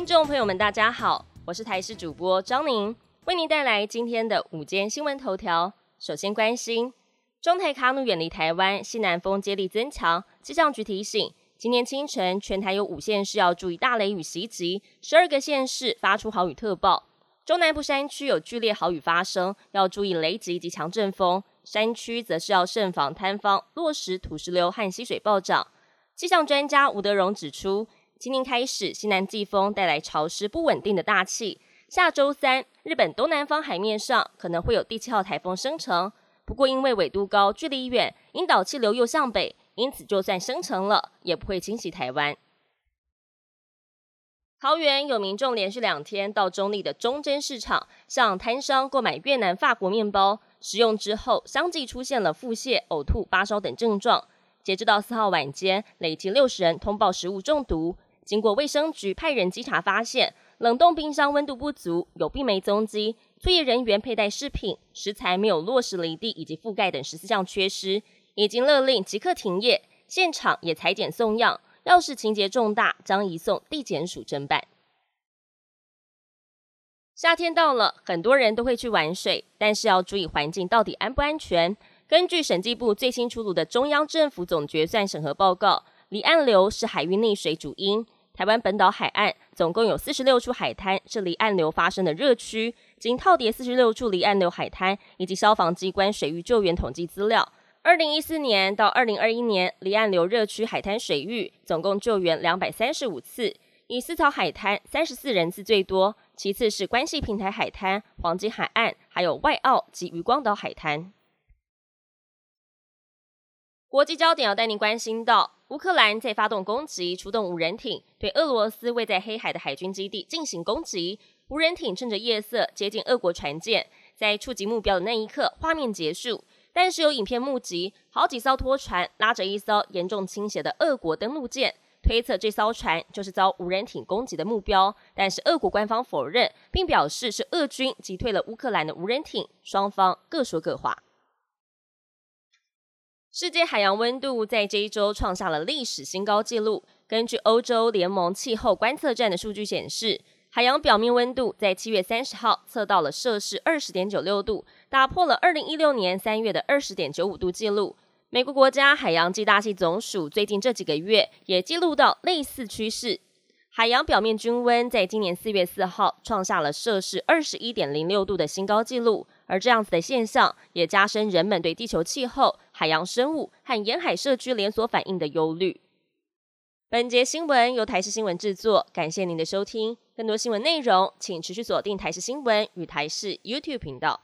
听众朋友们，大家好，我是台视主播张宁，为您带来今天的午间新闻头条。首先关心，中台卡努远离台湾，西南风接力增强，气象局提醒，今天清晨全台有五县市要注意大雷雨袭击，十二个县市发出豪雨特报。中南部山区有剧烈豪雨发生，要注意雷击及强阵风；山区则是要慎防坍方、落石、土石流和溪水暴涨。气象专家吴德荣指出，今天开始西南季风带来潮湿不稳定的大气，下周三日本东南方海面上可能会有第七号台风生成。不过因为纬度高、距离远，引导气流又向北，因此就算生成了，也不会侵袭台湾。桃园有民众连续两天到中立的中贞市场向摊商购买越南法国面包，食用之后相继出现了腹泻、呕吐、发烧等症状。截至到四号晚间，累计六十人通报食物中毒。经过卫生局派人稽查，发现冷冻冰箱温度不足，有病媒踪迹。作业人员佩戴饰品，食材没有落实离地以及覆盖等十四项缺失，已经勒令即刻停业，现场也裁剪送样。要是情节重大，将移送地检署侦办。夏天到了，很多人都会去玩水，但是要注意环境到底安不安全。根据审计部最新出炉的中央政府总决算审核报告，离岸流是海域溺水主因。台湾本岛海岸总共有四十六处海滩是离岸流发生的热区，经套叠四十六处离岸流海滩以及消防机关水域救援统计资料。二零一四年到二零二一年，离岸流热区海滩水域总共救援两百三十五次，以四草海滩三十四人次最多，其次是关系平台海滩、黄金海岸，还有外澳及渔光岛海滩。国际焦点要带您关心到，乌克兰在发动攻击，出动无人艇对俄罗斯位在黑海的海军基地进行攻击。无人艇趁着夜色接近俄国船舰，在触及目标的那一刻，画面结束。但是有影片目击，好几艘拖船拉着一艘严重倾斜的俄国登陆舰，推测这艘船就是遭无人艇攻击的目标。但是俄国官方否认，并表示是俄军击退了乌克兰的无人艇。双方各说各话。世界海洋温度在这一周创下了历史新高纪录。根据欧洲联盟气候观测站的数据显示。海洋表面温度在七月三十号测到了摄氏二十点九六度，打破了二零一六年三月的二十点九五度纪录。美国国家海洋暨大气总署最近这几个月也记录到类似趋势，海洋表面均温在今年四月四号创下了摄氏二十一点零六度的新高纪录。而这样子的现象也加深人们对地球气候、海洋生物和沿海社区连锁反应的忧虑。本节新闻由台视新闻制作，感谢您的收听。更多新闻内容，请持续锁定台视新闻与台视 YouTube 频道。